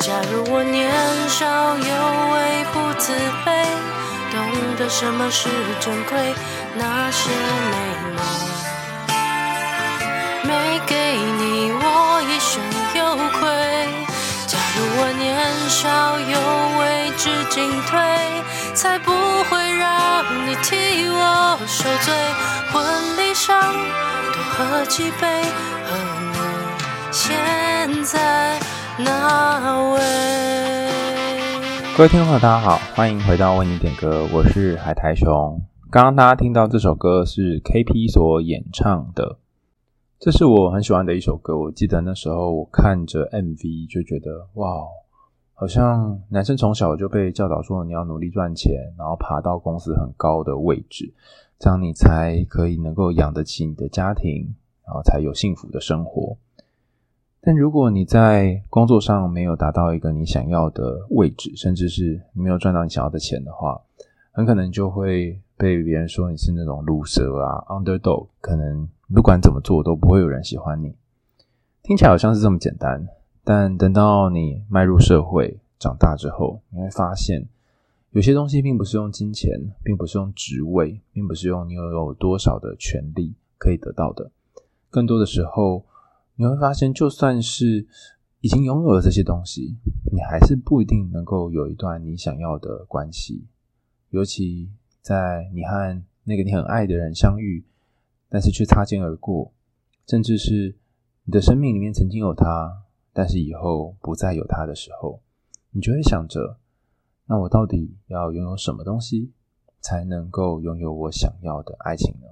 假如我年少有为不自卑，懂得什么是珍贵，那些美梦没给你，我一生有愧。假如我年少有为知进退，才不会让你替我受罪。婚礼上多喝几杯，和你现在那位。各位听众朋友，大家好，欢迎回到为你点歌，我是海苔熊。刚刚大家听到这首歌是 KP 所演唱的。这是我很喜欢的一首歌。我记得那时候我看着 MV 就觉得，哇，好像男生从小就被教导说你要努力赚钱，然后爬到公司很高的位置，这样你才可以能够养得起你的家庭，然后才有幸福的生活。但如果你在工作上没有达到一个你想要的位置，甚至是你没有赚到你想要的钱的话，很可能就会被别人说你是那种 loser 啊，underdog，可能。不管怎么做都不会有人喜欢你，听起来好像是这么简单，但等到你迈入社会、长大之后，你会发现有些东西并不是用金钱，并不是用职位，并不是用你拥有多少的权利可以得到的。更多的时候，你会发现，就算是已经拥有了这些东西，你还是不一定能够有一段你想要的关系。尤其在你和那个你很爱的人相遇。但是却擦肩而过，甚至是你的生命里面曾经有他，但是以后不再有他的时候，你就会想着：那我到底要拥有什么东西，才能够拥有我想要的爱情呢？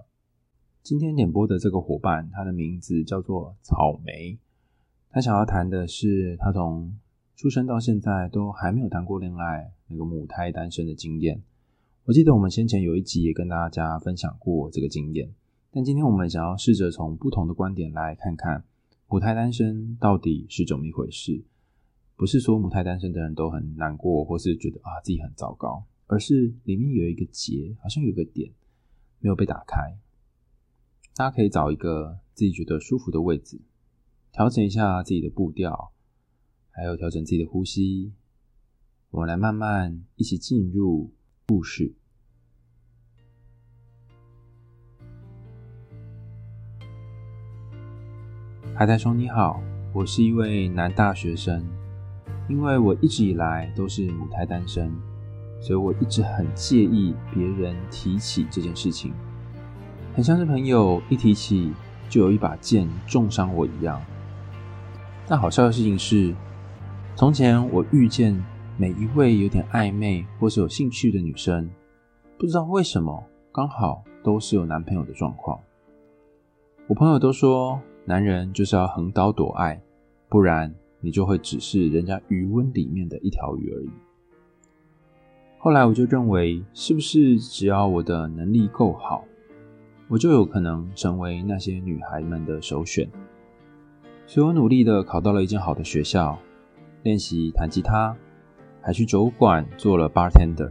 今天点播的这个伙伴，他的名字叫做草莓，他想要谈的是他从出生到现在都还没有谈过恋爱，那个母胎单身的经验。我记得我们先前有一集也跟大家分享过这个经验。但今天我们想要试着从不同的观点来看看母胎单身到底是怎么一回事。不是说母胎单身的人都很难过，或是觉得啊自己很糟糕，而是里面有一个结，好像有个点没有被打开。大家可以找一个自己觉得舒服的位置，调整一下自己的步调，还有调整自己的呼吸。我们来慢慢一起进入故事。海苔兄你好，我是一位男大学生，因为我一直以来都是母胎单身，所以我一直很介意别人提起这件事情，很像是朋友一提起就有一把剑重伤我一样。但好笑的事情是，从前我遇见每一位有点暧昧或是有兴趣的女生，不知道为什么刚好都是有男朋友的状况。我朋友都说，男人就是要横刀夺爱，不然你就会只是人家余温里面的一条鱼而已。后来我就认为，是不是只要我的能力够好，我就有可能成为那些女孩们的首选？所以我努力的考到了一间好的学校，练习弹吉他，还去酒馆做了 bartender，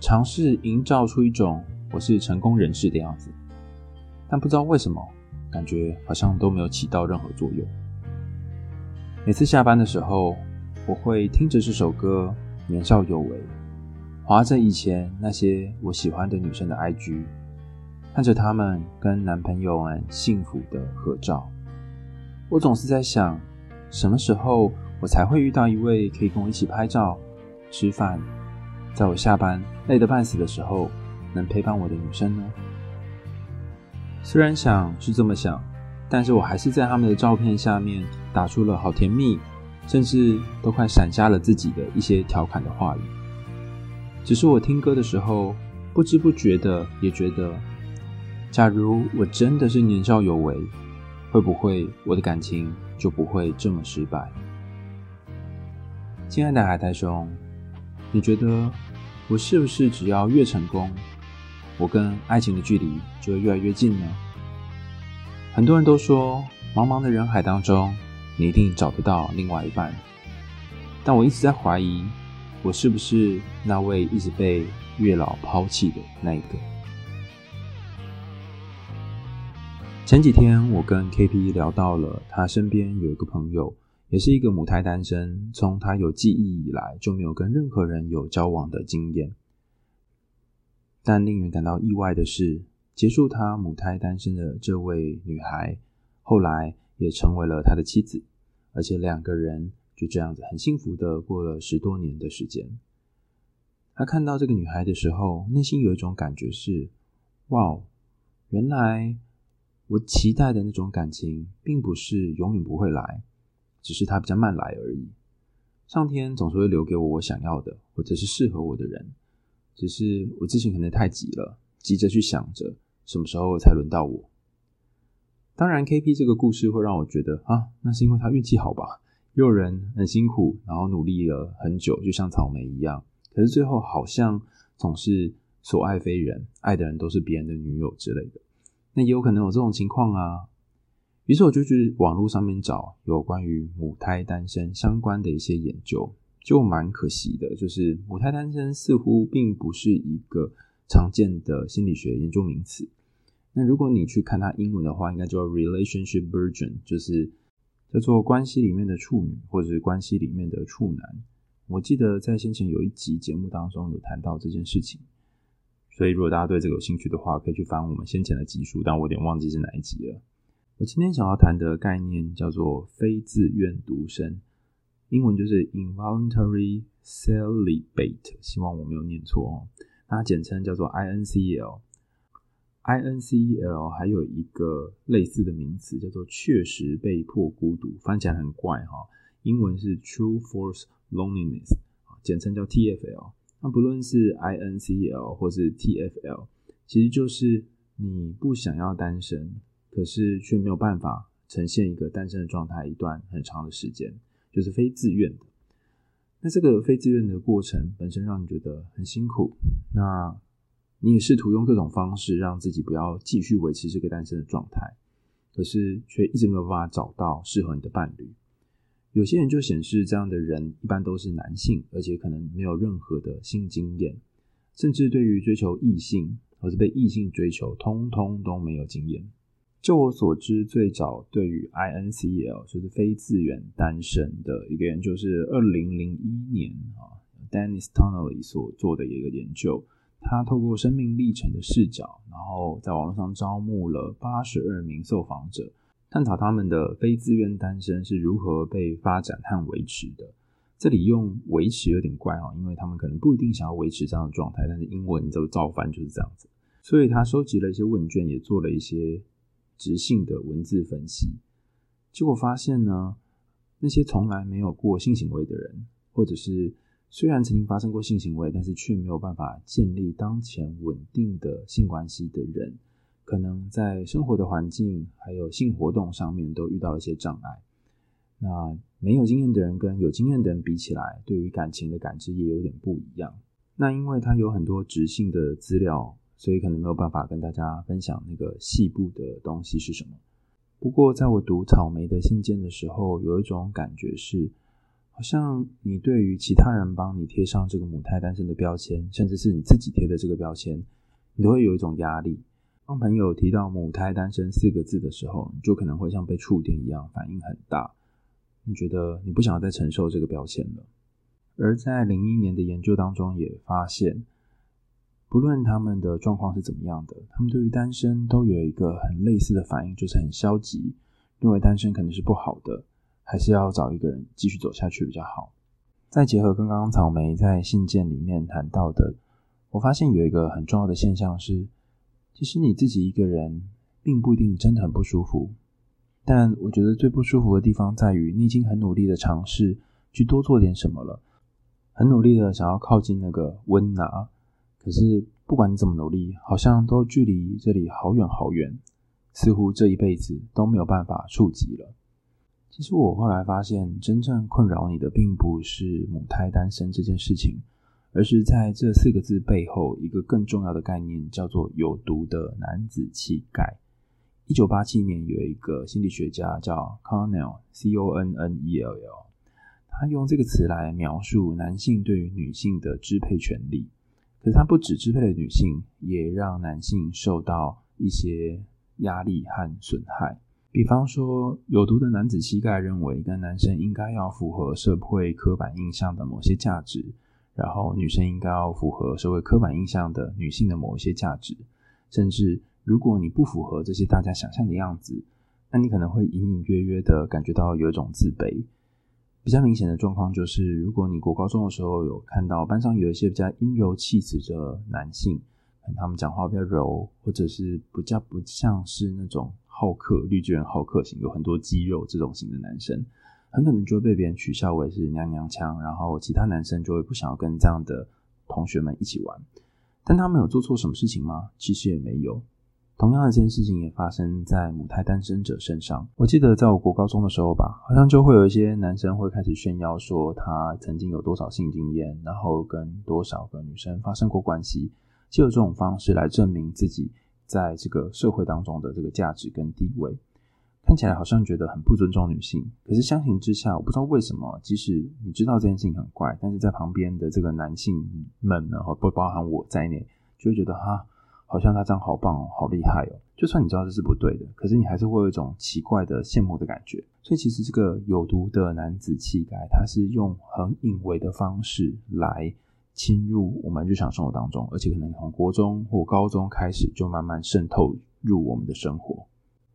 尝试营造出一种我是成功人士的样子。但不知道为什么。感觉好像都没有起到任何作用。每次下班的时候，我会听着这首歌《年少有为》，滑着以前那些我喜欢的女生的 IG，看着她们跟男朋友们幸福的合照。我总是在想，什么时候我才会遇到一位可以跟我一起拍照、吃饭，在我下班累得半死的时候，能陪伴我的女生呢？虽然想是这么想，但是我还是在他们的照片下面打出了好甜蜜，甚至都快闪瞎了自己的一些调侃的话语。只是我听歌的时候，不知不觉的也觉得，假如我真的是年少有为，会不会我的感情就不会这么失败？亲爱的海苔兄，你觉得我是不是只要越成功，我跟爱情的距离就会越来越近呢？很多人都说，茫茫的人海当中，你一定找得到另外一半。但我一直在怀疑，我是不是那位一直被月老抛弃的那一个？前几天，我跟 KP 聊到了他身边有一个朋友，也是一个母胎单身，从他有记忆以来就没有跟任何人有交往的经验。但令人感到意外的是，结束他母胎单身的这位女孩，后来也成为了他的妻子，而且两个人就这样子很幸福的过了十多年的时间。他看到这个女孩的时候，内心有一种感觉是：哇哦，原来我期待的那种感情，并不是永远不会来，只是它比较慢来而已。上天总是会留给我我想要的，或者是适合我的人，只是我之前可能太急了，急着去想着什么时候才轮到我。当然，KP 这个故事会让我觉得啊，那是因为他运气好吧？有人很辛苦，然后努力了很久，就像草莓一样，可是最后好像总是所爱非人，爱的人都是别人的女友之类的。那也有可能有这种情况啊。于是我就去网络上面找有关于母胎单身相关的一些研究，就蛮可惜的，就是母胎单身似乎并不是一个常见的心理学研究名词。那如果你去看它英文的话，应该叫 relationship virgin，就是叫做关系里面的处女，或者是关系里面的处男。我记得在先前有一集节目当中有谈到这件事情，所以如果大家对这个有兴趣的话，可以去翻我们先前的集数，但我有点忘记是哪一集了。我今天想要谈的概念叫做非自愿独身，英文就是 involuntary celibate，希望我没有念错哦。它简称叫做 INCEL。INCEL 还有一个类似的名词叫做确实被迫孤独，翻起来很怪哈。英文是 True force Loneliness，简称叫 TFL。那不论是 I N C L 或是 TFL，其实就是你不想要单身，可是却没有办法呈现一个单身的状态一段很长的时间，就是非自愿的。那这个非自愿的过程本身让你觉得很辛苦，那。你也试图用各种方式让自己不要继续维持这个单身的状态，可是却一直没有办法找到适合你的伴侣。有些人就显示这样的人一般都是男性，而且可能没有任何的性经验，甚至对于追求异性或是被异性追求，通通都没有经验。就我所知，最早对于 INCL 就是非自愿单身的一个研究是二零零一年啊，Dennis Tonelli 所做的一个研究。他透过生命历程的视角，然后在网络上招募了八十二名受访者，探讨他们的非自愿单身是如何被发展和维持的。这里用“维持”有点怪哦，因为他们可能不一定想要维持这样的状态，但是英文就照翻就是这样子。所以他收集了一些问卷，也做了一些质性的文字分析，结果发现呢，那些从来没有过性行为的人，或者是虽然曾经发生过性行为，但是却没有办法建立当前稳定的性关系的人，可能在生活的环境还有性活动上面都遇到了一些障碍。那没有经验的人跟有经验的人比起来，对于感情的感知也有点不一样。那因为他有很多直性的资料，所以可能没有办法跟大家分享那个细部的东西是什么。不过在我读草莓的信件的时候，有一种感觉是。好像你对于其他人帮你贴上这个母胎单身的标签，甚至是你自己贴的这个标签，你都会有一种压力。当朋友提到“母胎单身”四个字的时候，你就可能会像被触电一样，反应很大。你觉得你不想要再承受这个标签了。而在零一年的研究当中也发现，不论他们的状况是怎么样的，他们对于单身都有一个很类似的反应，就是很消极，认为单身可能是不好的。还是要找一个人继续走下去比较好。再结合刚刚草莓在信件里面谈到的，我发现有一个很重要的现象是，其实你自己一个人并不一定真的很不舒服。但我觉得最不舒服的地方在于，你已经很努力的尝试去多做点什么了，很努力的想要靠近那个温拿，可是不管你怎么努力，好像都距离这里好远好远，似乎这一辈子都没有办法触及了。其实我后来发现，真正困扰你的并不是母胎单身这件事情，而是在这四个字背后一个更重要的概念，叫做有毒的男子气概。一九八七年，有一个心理学家叫 Connell（C-O-N-N-E-L-L），他用这个词来描述男性对于女性的支配权利。可是他不只支配了女性，也让男性受到一些压力和损害。比方说，有毒的男子气概认为，一个男生应该要符合社会刻板印象的某些价值，然后女生应该要符合社会刻板印象的女性的某一些价值。甚至如果你不符合这些大家想象的样子，那你可能会隐隐约约的感觉到有一种自卑。比较明显的状况就是，如果你国高中的时候有看到班上有一些比较阴柔气质的男性，他们讲话比较柔，或者是比较不像是那种。好客，绿巨人好客型，有很多肌肉这种型的男生，很可能就会被别人取笑为是娘娘腔，然后其他男生就会不想要跟这样的同学们一起玩。但他们有做错什么事情吗？其实也没有。同样的这件事情也发生在母胎单身者身上。我记得在我国高中的时候吧，好像就会有一些男生会开始炫耀说他曾经有多少性经验，然后跟多少个女生发生过关系，就有这种方式来证明自己。在这个社会当中的这个价值跟地位，看起来好像觉得很不尊重女性。可是相形之下，我不知道为什么，即使你知道这件事情很怪，但是在旁边的这个男性们呢，不包含我在内，就会觉得哈，好像他这样好棒哦，好厉害哦。就算你知道这是不对的，可是你还是会有一种奇怪的羡慕的感觉。所以其实这个有毒的男子气概，它是用很隐微的方式来。侵入我们日常生活当中，而且可能从国中或高中开始就慢慢渗透入我们的生活。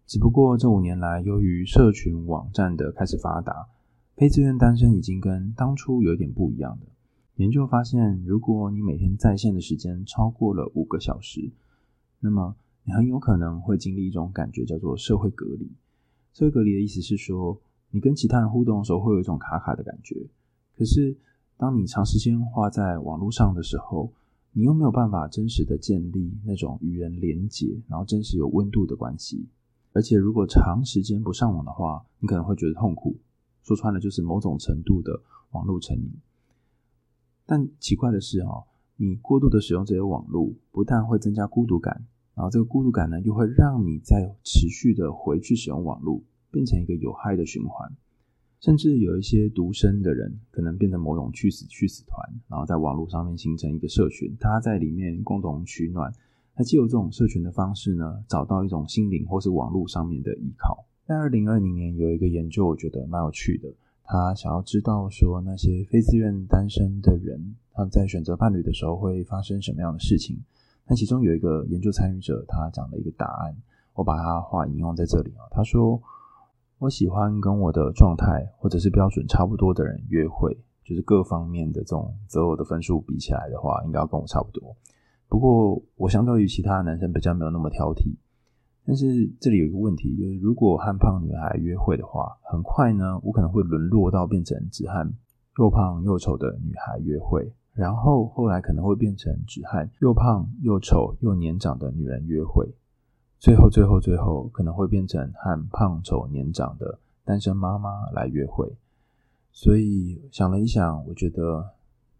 只不过这五年来，由于社群网站的开始发达，非自愿单身已经跟当初有点不一样的。研究发现，如果你每天在线的时间超过了五个小时，那么你很有可能会经历一种感觉，叫做社会隔离。社会隔离的意思是说，你跟其他人互动的时候会有一种卡卡的感觉，可是。当你长时间花在网络上的时候，你又没有办法真实的建立那种与人连结，然后真实有温度的关系。而且，如果长时间不上网的话，你可能会觉得痛苦。说穿了，就是某种程度的网络成瘾。但奇怪的是，哦，你过度的使用这些网络，不但会增加孤独感，然后这个孤独感呢，又会让你再持续的回去使用网络，变成一个有害的循环。甚至有一些独身的人，可能变成某种去死去死团，然后在网络上面形成一个社群，大家在里面共同取暖。那借由这种社群的方式呢，找到一种心灵或是网络上面的依靠。在二零二零年有一个研究，我觉得蛮有趣的。他想要知道说那些非自愿单身的人，他们在选择伴侣的时候会发生什么样的事情。那其中有一个研究参与者，他讲了一个答案，我把他话引用在这里啊。他说。我喜欢跟我的状态或者是标准差不多的人约会，就是各方面的这种择偶的分数比起来的话，应该要跟我差不多。不过我相对于其他男生比较没有那么挑剔。但是这里有一个问题，就是如果和胖女孩约会的话，很快呢，我可能会沦落到变成只和又胖又丑的女孩约会，然后后来可能会变成只和又胖又丑又年长的女人约会。最后，最后，最后，可能会变成和胖丑年长的单身妈妈来约会。所以想了一想，我觉得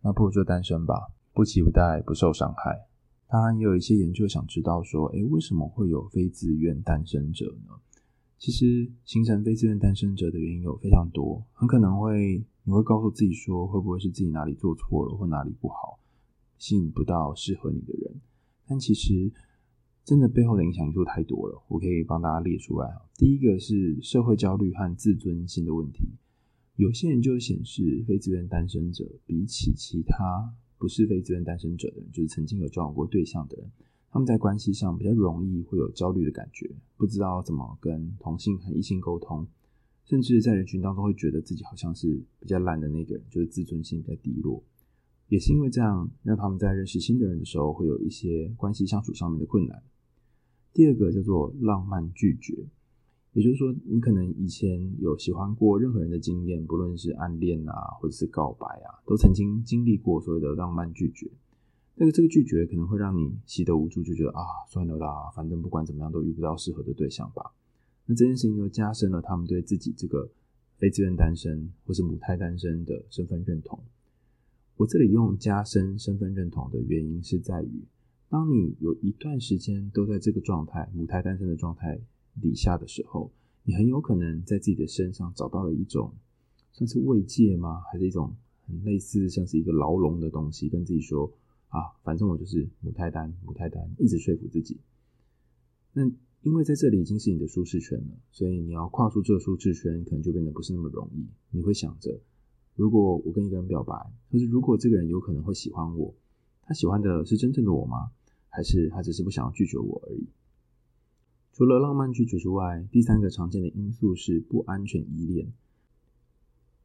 那不如就单身吧，不期不待，不受伤害。当然，也有一些研究想知道说，诶，为什么会有非自愿单身者呢？其实，形成非自愿单身者的原因有非常多，很可能会你会告诉自己说，会不会是自己哪里做错了，或哪里不好，吸引不到适合你的人？但其实。真的背后的影响因素太多了，我可以帮大家列出来。第一个是社会焦虑和自尊心的问题。有些研究显示，非自愿单身者比起其他不是非自愿单身者的人，就是曾经有交往过对象的人，他们在关系上比较容易会有焦虑的感觉，不知道怎么跟同性和异性沟通，甚至在人群当中会觉得自己好像是比较烂的那个人，就是自尊心比较低落。也是因为这样，让他们在认识新的人的时候，会有一些关系相处上面的困难。第二个叫做浪漫拒绝，也就是说，你可能以前有喜欢过任何人的经验，不论是暗恋啊，或者是告白啊，都曾经经历过所谓的浪漫拒绝。那个这个拒绝可能会让你习得无助，就觉得啊，算了啦，反正不管怎么样都遇不到适合的对象吧。那这件事情又加深了他们对自己这个非自愿单身或是母胎单身的身份认同。我这里用加深身份认同的原因是在于。当你有一段时间都在这个状态，母胎单身的状态底下的时候，你很有可能在自己的身上找到了一种算是慰藉吗？还是一种很类似像是一个牢笼的东西，跟自己说啊，反正我就是母胎单，母胎单，一直说服自己。那因为在这里已经是你的舒适圈了，所以你要跨出这个舒适圈，可能就变得不是那么容易。你会想着，如果我跟一个人表白，或是如果这个人有可能会喜欢我，他喜欢的是真正的我吗？还是他只是不想要拒绝我而已？除了浪漫拒绝之外，第三个常见的因素是不安全依恋。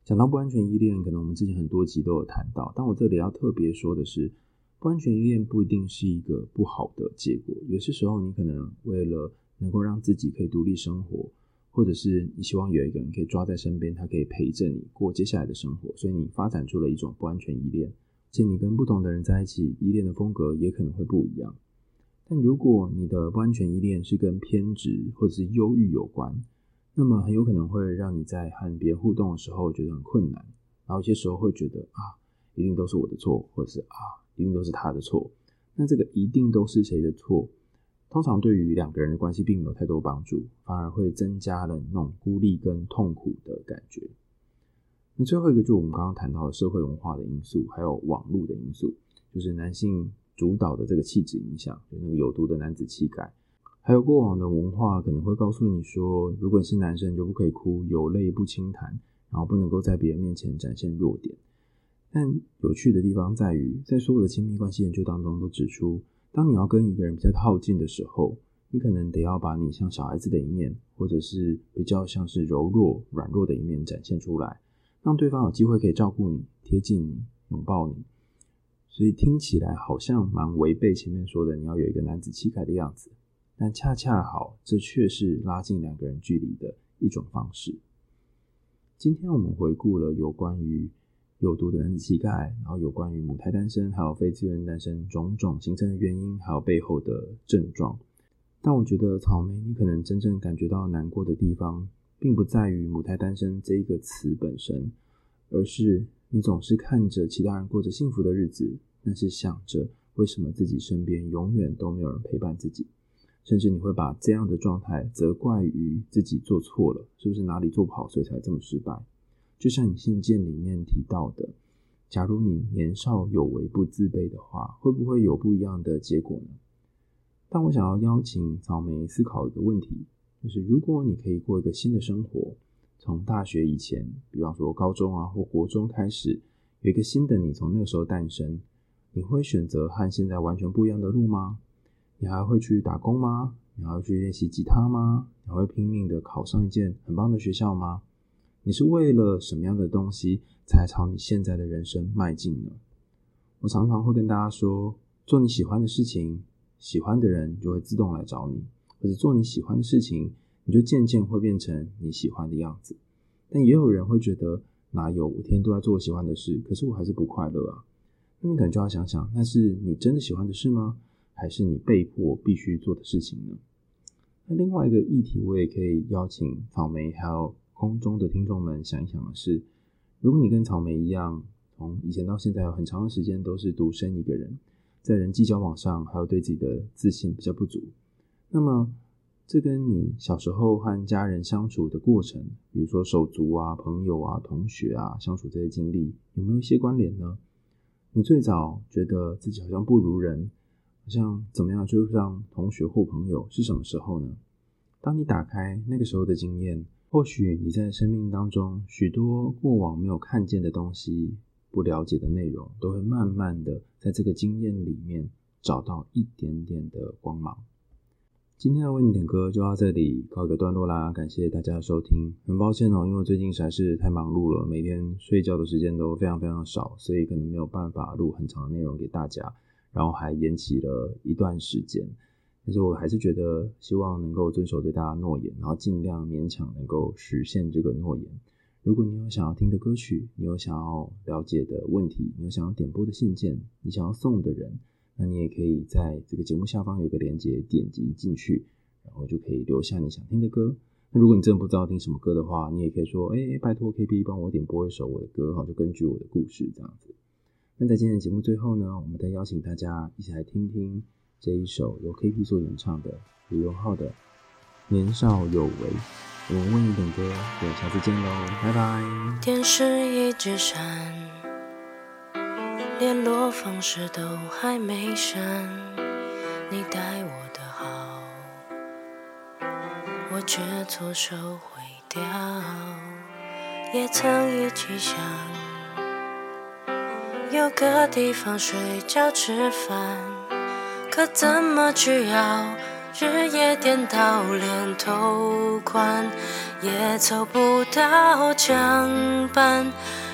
讲到不安全依恋，可能我们之前很多集都有谈到，但我这里要特别说的是，不安全依恋不一定是一个不好的结果。有些时候，你可能为了能够让自己可以独立生活，或者是你希望有一个人可以抓在身边，他可以陪着你过接下来的生活，所以你发展出了一种不安全依恋。且你跟不同的人在一起，依恋的风格也可能会不一样。但如果你的不安全依恋是跟偏执或者是忧郁有关，那么很有可能会让你在和别人互动的时候觉得很困难，然后有些时候会觉得啊，一定都是我的错，或者是啊，一定都是他的错。那这个一定都是谁的错？通常对于两个人的关系并没有太多帮助，反而会增加了那种孤立跟痛苦的感觉。那最后一个就是我们刚刚谈到的社会文化的因素，还有网络的因素，就是男性主导的这个气质影响，就那个有毒的男子气概，还有过往的文化可能会告诉你说，如果你是男生就不可以哭，有泪不轻弹，然后不能够在别人面前展现弱点。但有趣的地方在于，在所有的亲密关系研究当中都指出，当你要跟一个人比较靠近的时候，你可能得要把你像小孩子的一面，或者是比较像是柔弱、软弱的一面展现出来，让对方有机会可以照顾你、贴近你、拥抱你。所以听起来好像蛮违背前面说的你要有一个男子气概的样子，但恰恰好，这却是拉近两个人距离的一种方式。今天我们回顾了有关于有毒的男子气概，然后有关于母胎单身，还有非自愿单身种种形成的原因，还有背后的症状。但我觉得草莓，你可能真正感觉到难过的地方，并不在于母胎单身这一个词本身，而是你总是看着其他人过着幸福的日子，但是想着为什么自己身边永远都没有人陪伴自己，甚至你会把这样的状态责怪于自己做错了，是不是哪里做不好，所以才这么失败？就像你信件里面提到的，假如你年少有为不自卑的话，会不会有不一样的结果呢？但我想要邀请草莓思考一个问题，就是如果你可以过一个新的生活，从大学以前，比方说高中啊或国中开始，有一个新的你从那个时候诞生，你会选择和现在完全不一样的路吗？你还会去打工吗？你还会去练习吉他吗？你还会拼命的考上一间很棒的学校吗？你是为了什么样的东西才朝你现在的人生迈进呢？我常常会跟大家说，做你喜欢的事情，喜欢的人就会自动来找你；或者做你喜欢的事情，你就渐渐会变成你喜欢的样子。但也有人会觉得，哪有我天天都在做我喜欢的事，可是我还是不快乐啊？那你可能就要想想，那是你真的喜欢的事吗？还是你被迫必须做的事情呢？那另外一个议题，我也可以邀请草莓还有。空中的听众们，想一想的是，如果你跟草莓一样，从以前到现在有很长的时间都是独身一个人，在人际交往上还有对自己的自信比较不足，那么这跟你小时候和家人相处的过程，比如说手足啊、朋友啊、同学啊相处这些经历，有没有一些关联呢？你最早觉得自己好像不如人，好像怎么样追不上同学或朋友，是什么时候呢？当你打开那个时候的经验。或许你在生命当中许多过往没有看见的东西、不了解的内容，都会慢慢的在这个经验里面找到一点点的光芒。今天的为你点歌就到这里告一个段落啦，感谢大家的收听。很抱歉哦，因为最近实在是太忙碌了，每天睡觉的时间都非常非常少，所以可能没有办法录很长的内容给大家，然后还延期了一段时间。但是我还是觉得，希望能够遵守对大家诺言，然后尽量勉强能够实现这个诺言。如果你有想要听的歌曲，你有想要了解的问题，你有想要点播的信件，你想要送的人，那你也可以在这个节目下方有个链接，点击进去，然后就可以留下你想听的歌。那如果你真的不知道听什么歌的话，你也可以说，哎，拜托 KB 帮我点播一首我的歌，哈，就根据我的故事这样子。那在今天的节目最后呢，我们再邀请大家一起来听听。这一首由 KP 所演唱的李荣浩的《年少有为》，我们为你点歌，我们下次见喽，拜拜。电视一直闪，联络方式都还没删，你待我的好，我却错手毁掉。也曾一起想有个地方睡觉吃饭，可怎么去熬？日夜颠倒，连头款也凑不到墙板，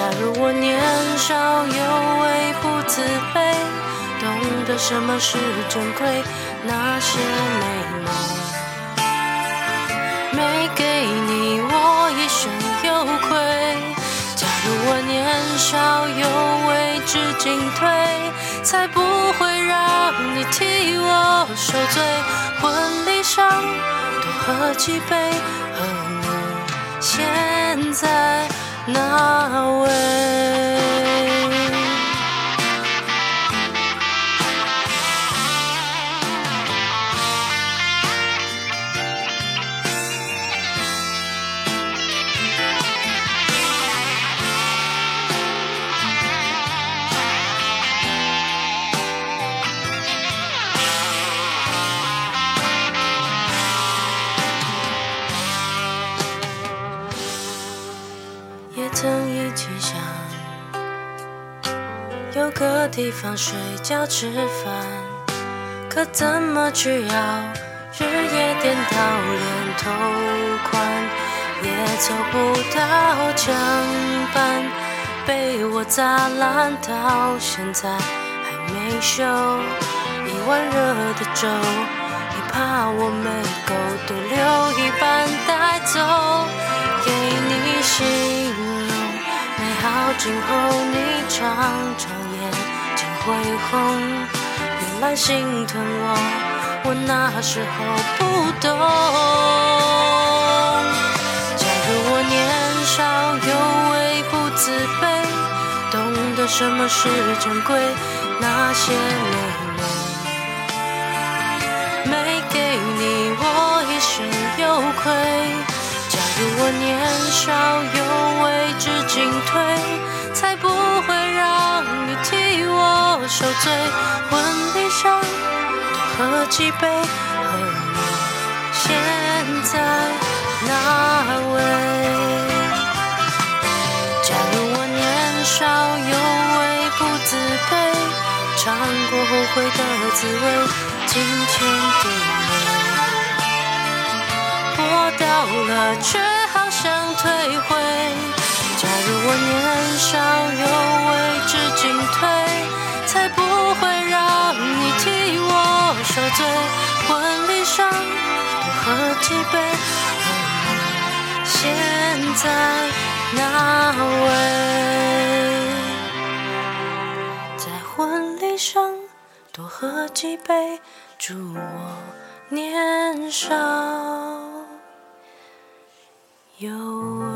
假如我年少有为不自卑，懂得什么是珍贵，那些美梦没给你，我一生有愧。假如我年少有为知进退，才不会让你替我受罪。婚礼上多。喝几杯，和你现在那位。也曾一起想有个地方睡觉吃饭，可怎么去熬？日夜颠倒，连头款也凑不到墙板，被我砸烂，到现在还没修。一碗热的粥，你怕我没够，都留一半带走，给你心。靠近后你常常眼睛会红，原来心疼我，我那时候不懂。假如我年少有为不自卑，懂得什么是珍贵，那些美梦没给你，我一生有愧。假如我年少有为知进退，才不会让你替我受罪。婚礼上多喝几杯，和你现在那位。假如我年少有为不自卑，尝过后悔的滋味，今天的你。了，却好想退回。假如我年少有为知进退，才不会让你替我受罪。婚礼上多喝几杯，和你现在那位？在婚礼上多喝几杯，祝我年少有。